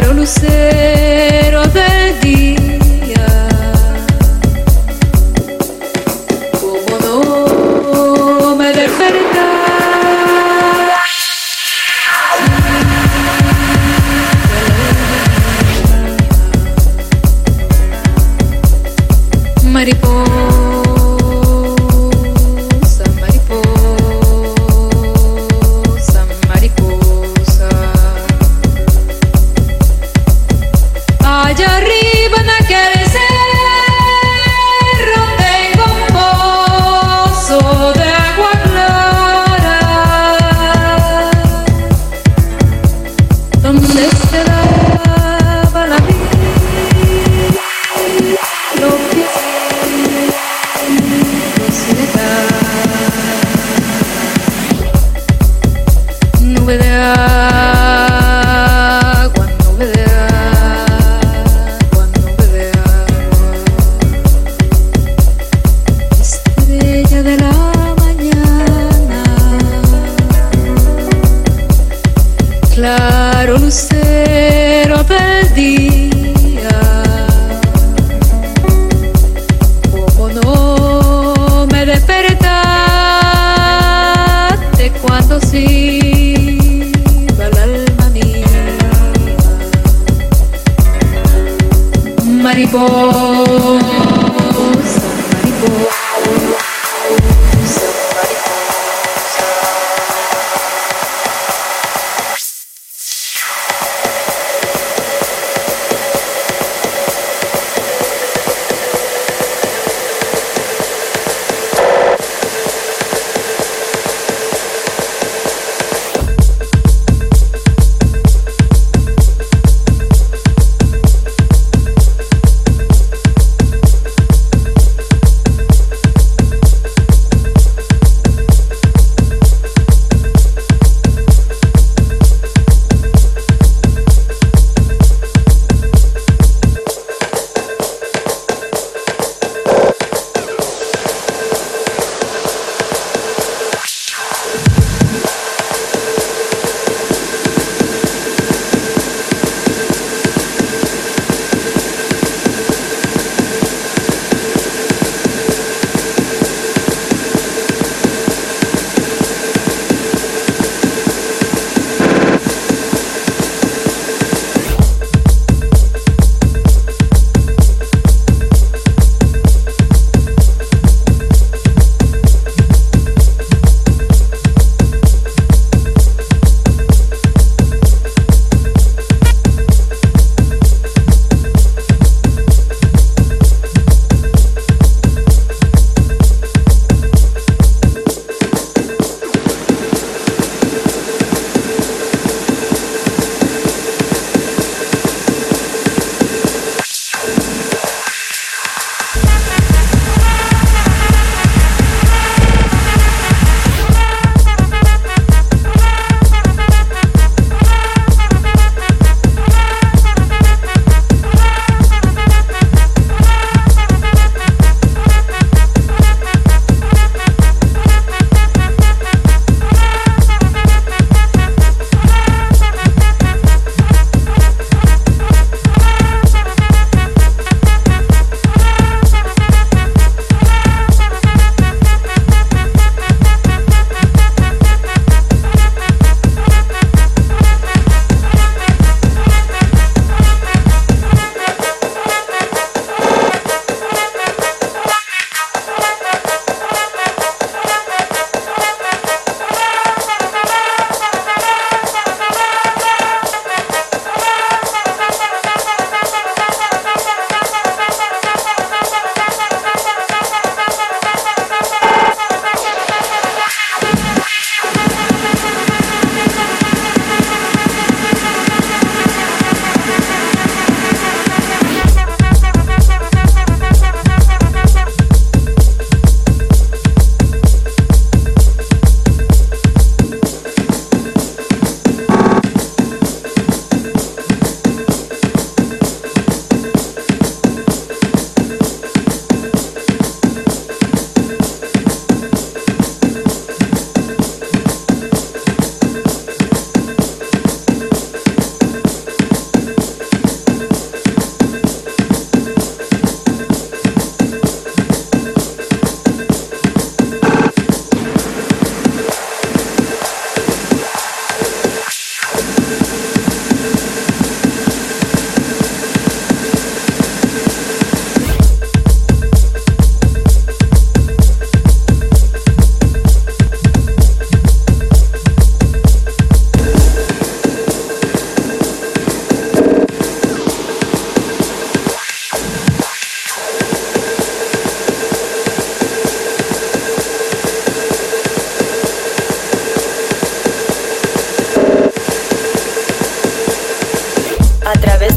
parou no.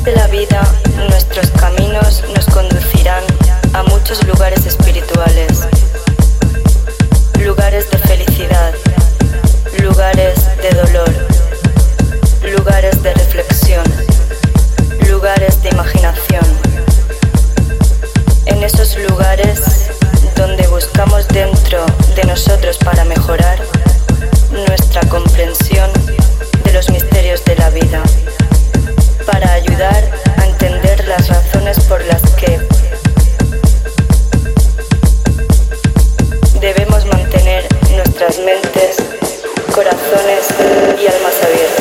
de la vida, nuestros caminos nos conducirán a muchos lugares espirituales, lugares de felicidad, lugares de dolor, lugares de reflexión, lugares de imaginación. En esos lugares donde buscamos dentro de nosotros para mejorar nuestra comprensión de los misterios de la vida para ayudar a entender las razones por las que debemos mantener nuestras mentes, corazones y almas abiertas.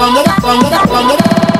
Bangura, bangura, bangura.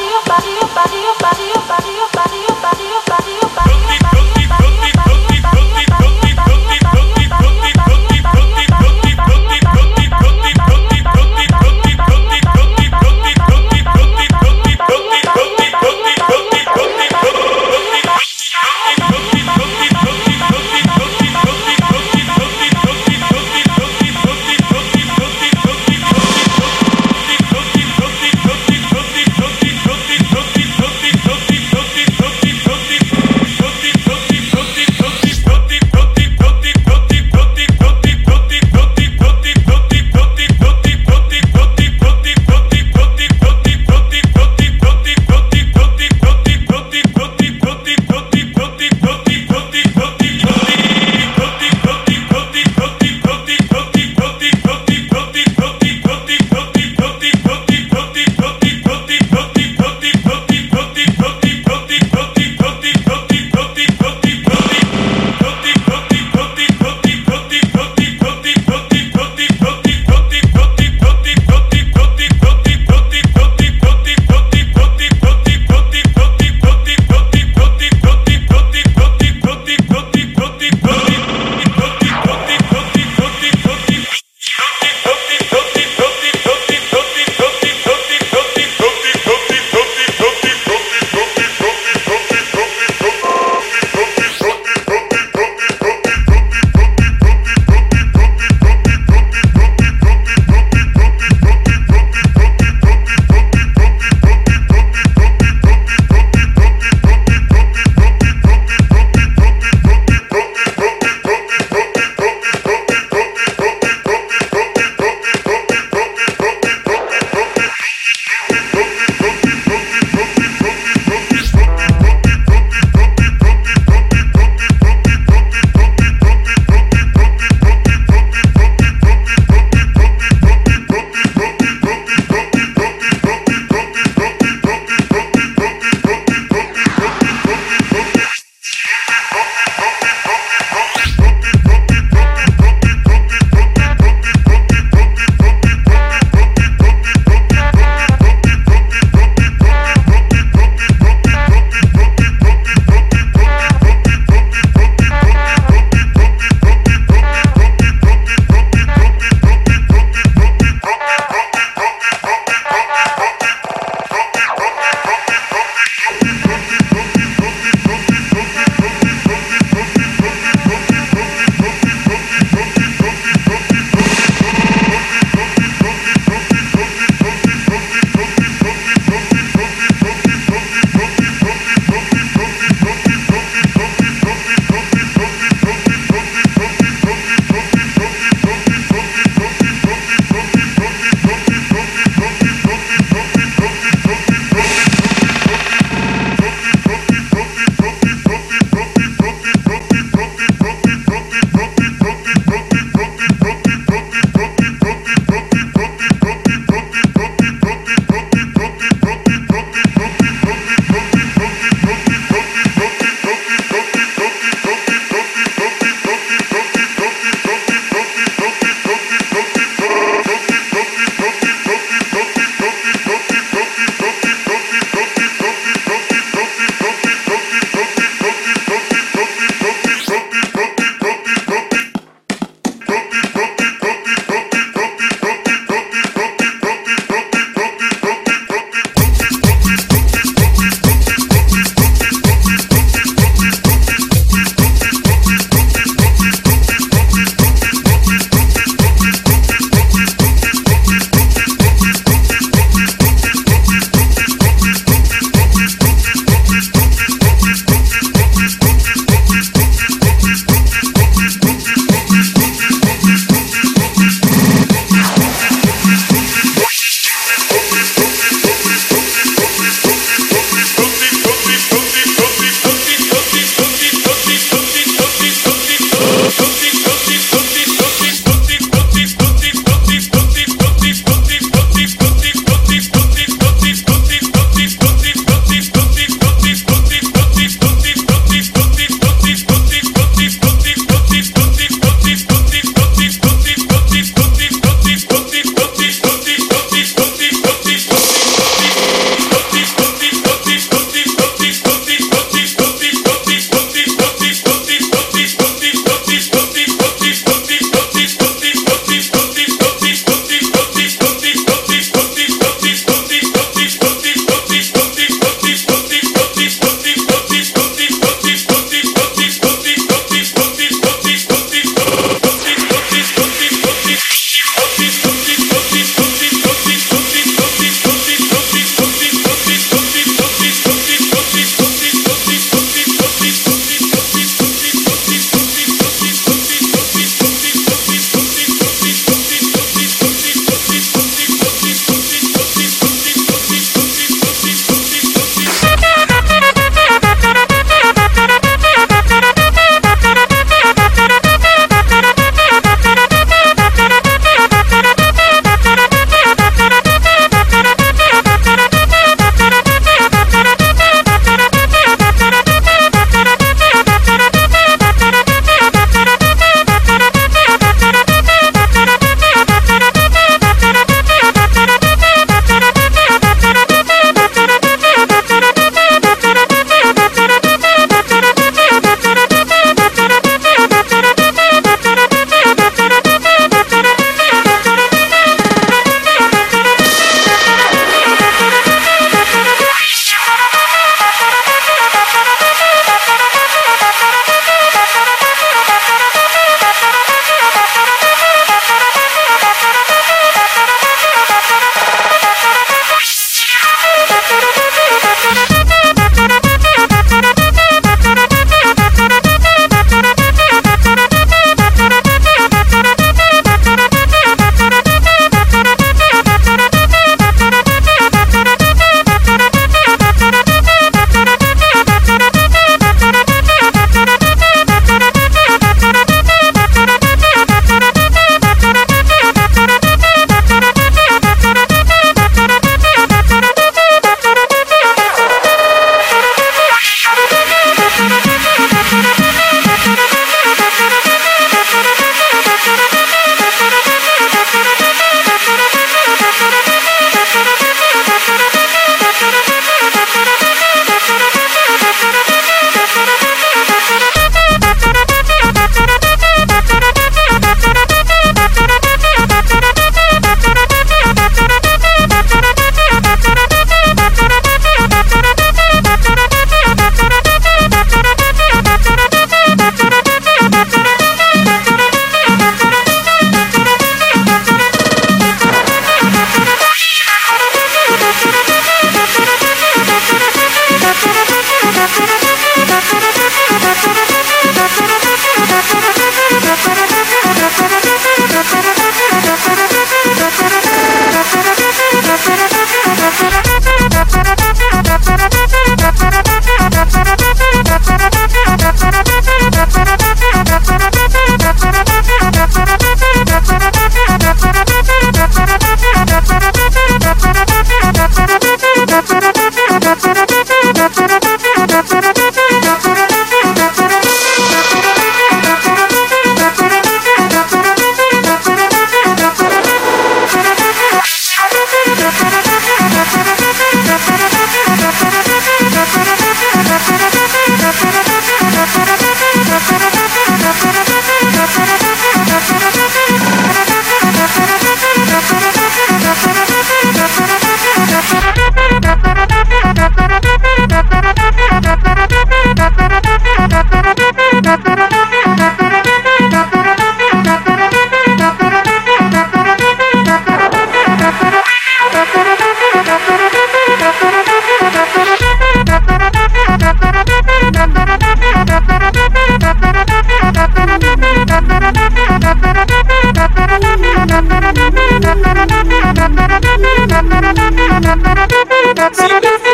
See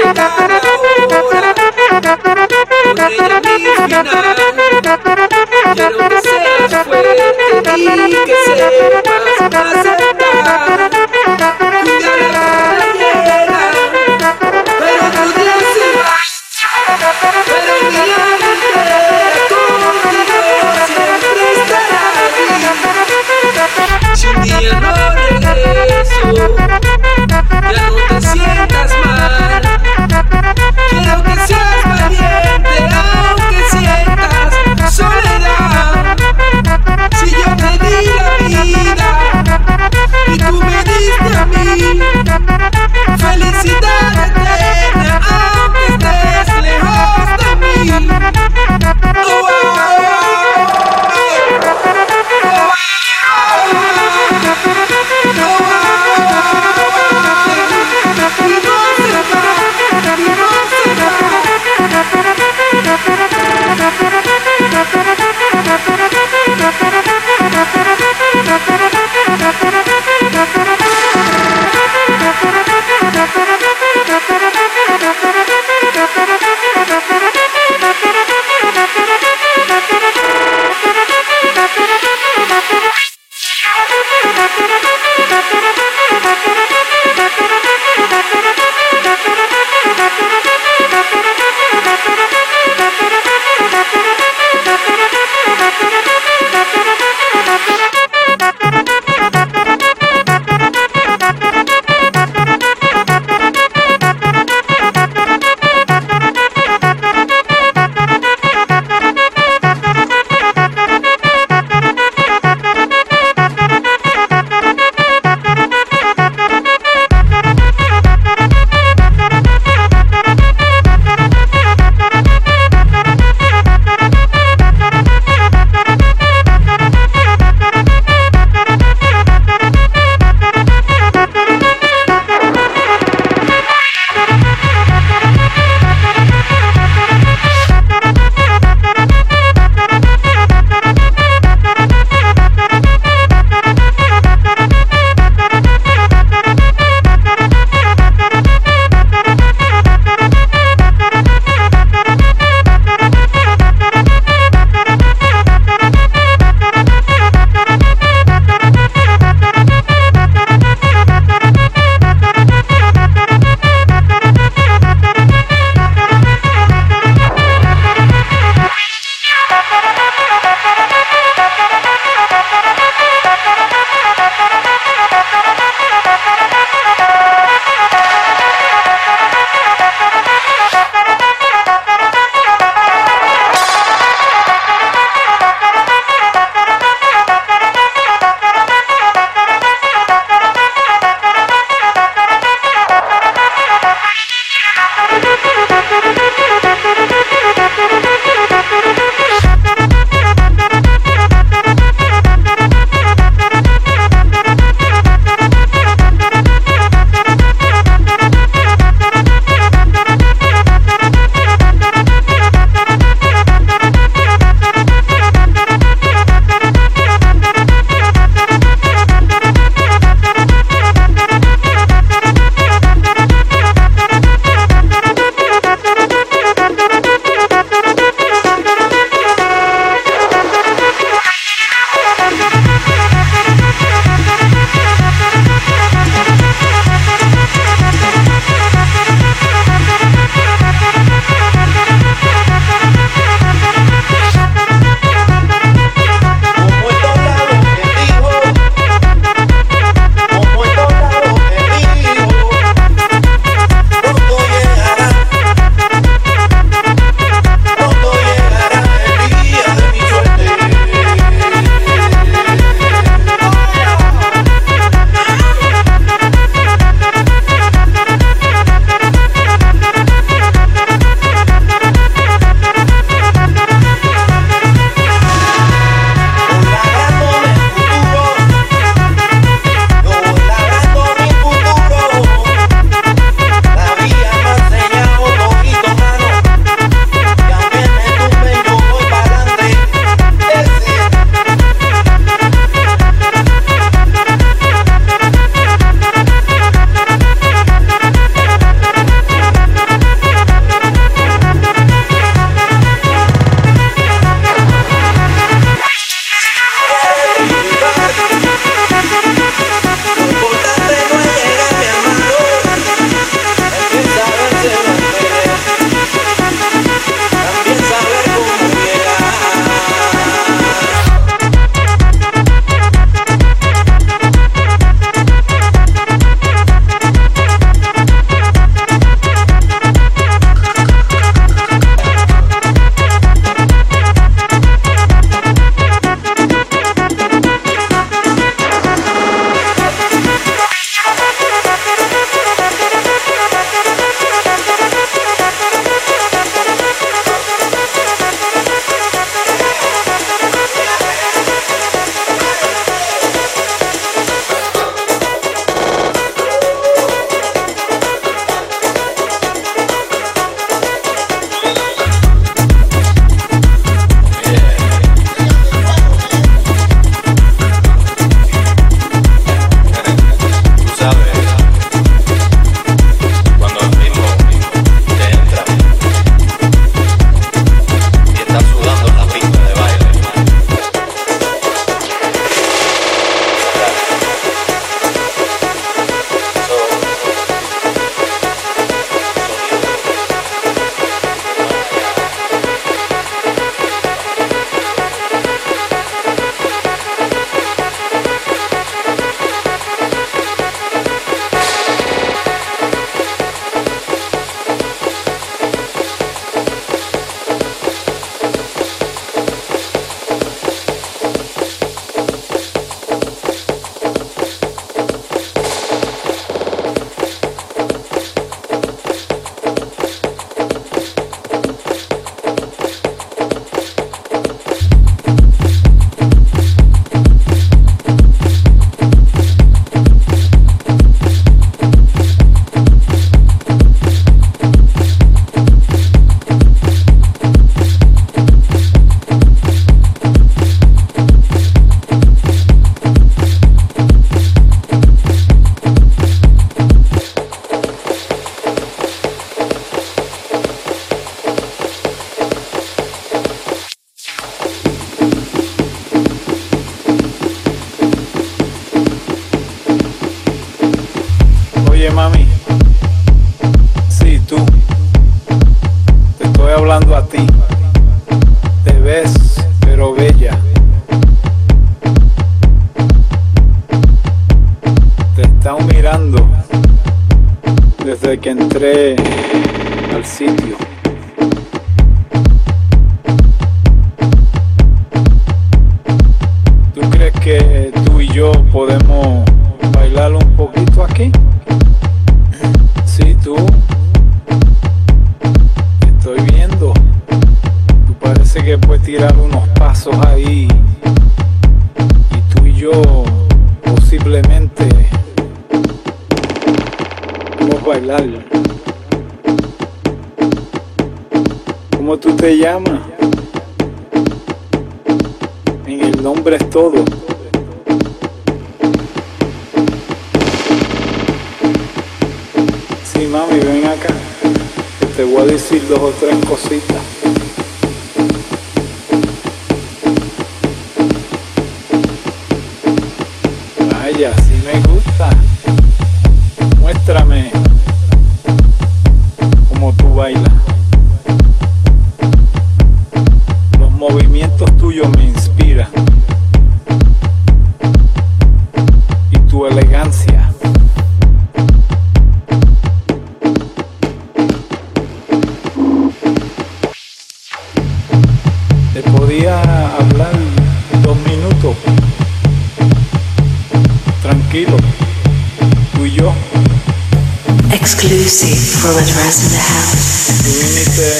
límite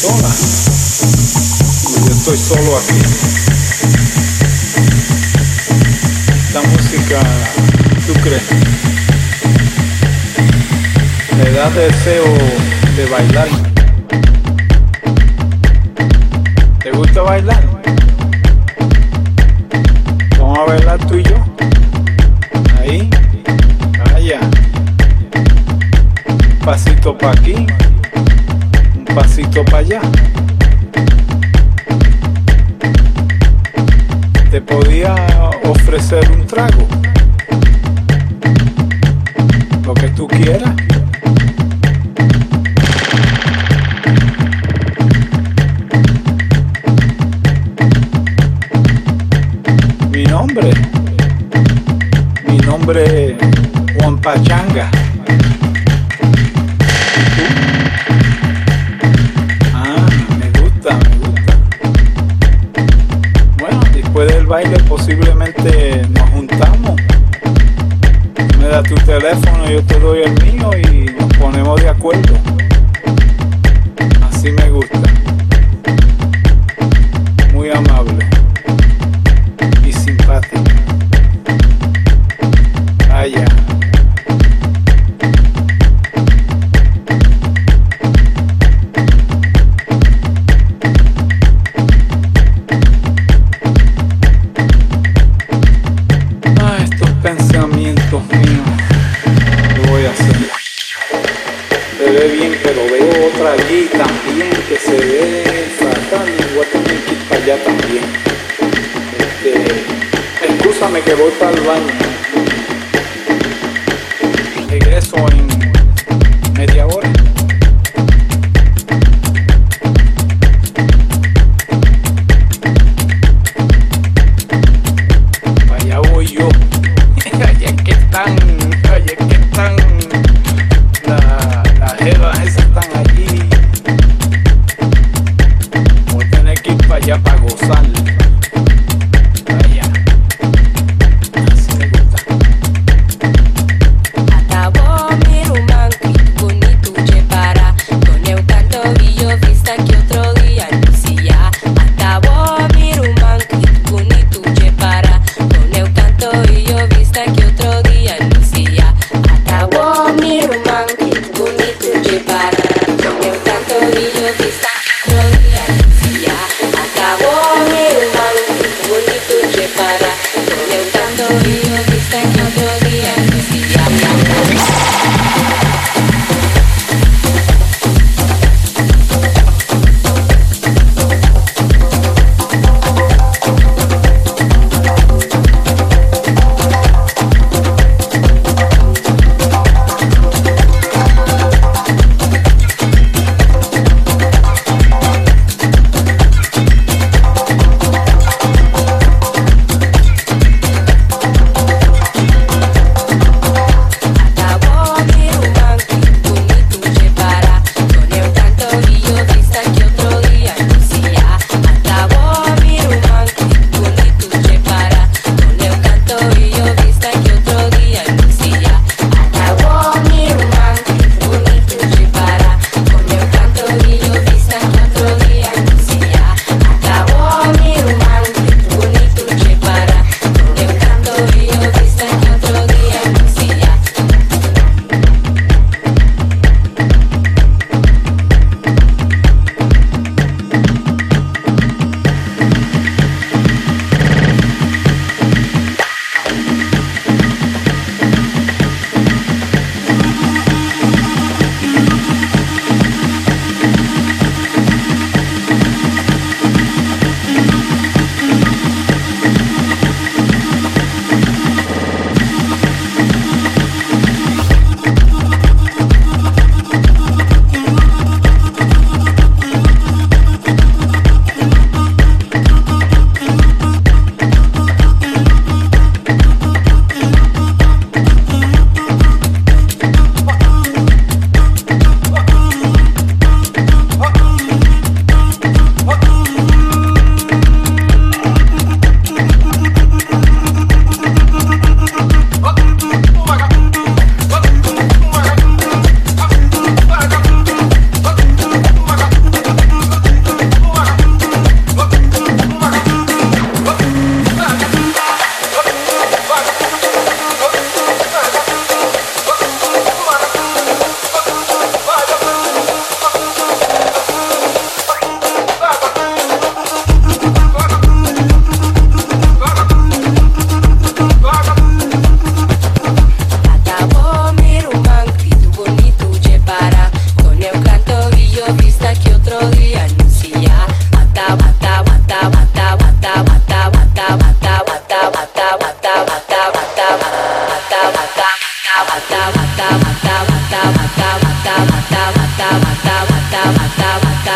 sola, yo estoy solo aquí. La música, Sucre, me da deseo de bailar. ¿Te gusta bailar? Vamos a bailar tú y yo. pasito para aquí, un pasito para allá. Te podía ofrecer un trago, lo que tú quieras. Mi nombre, mi nombre Juan Pachanga. coin.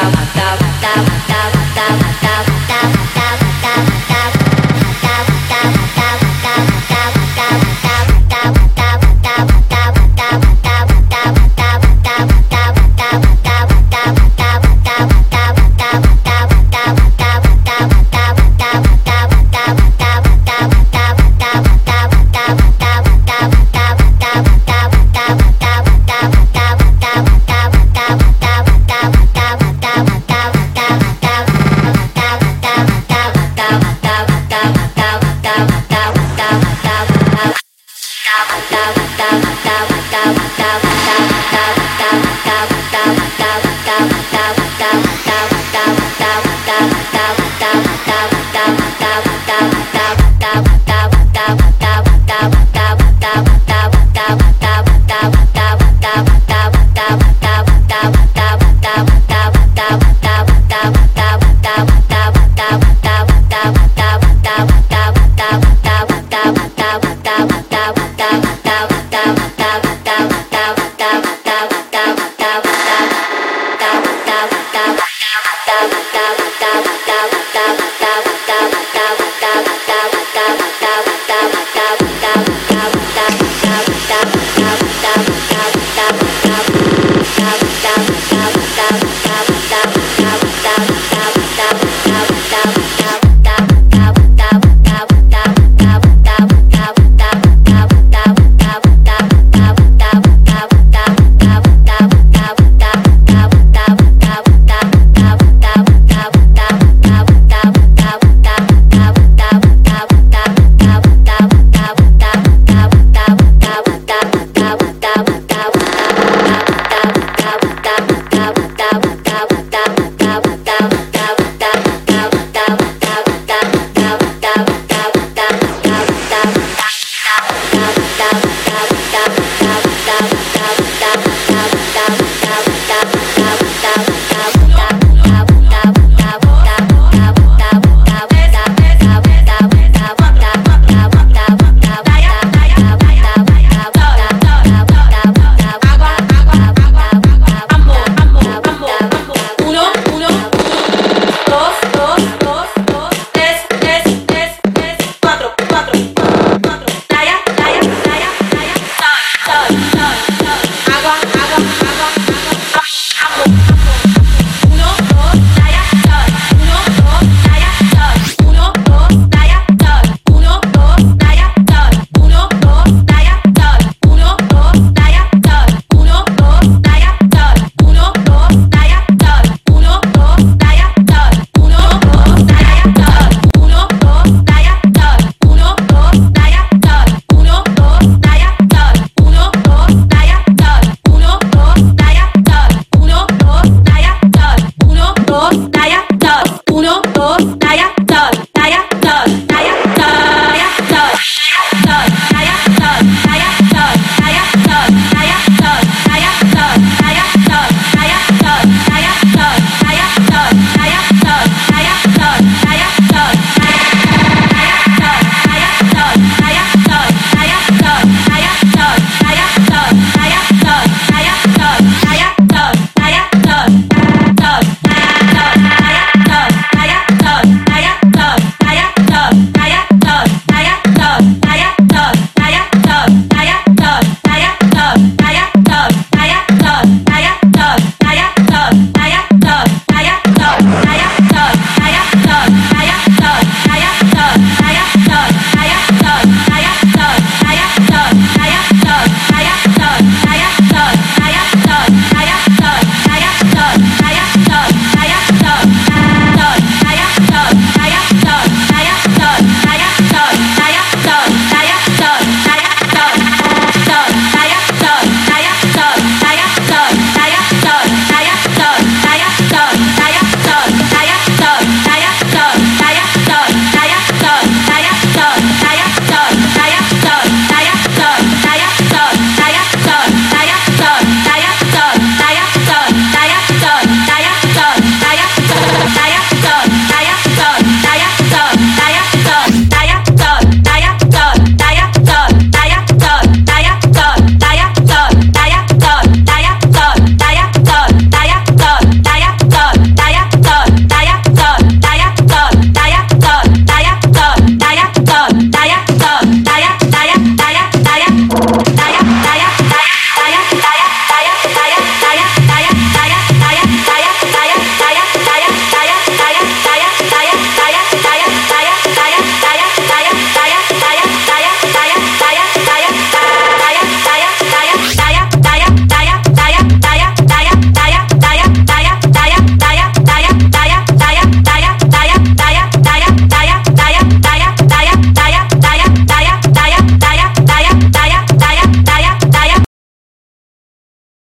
왔다 왔다.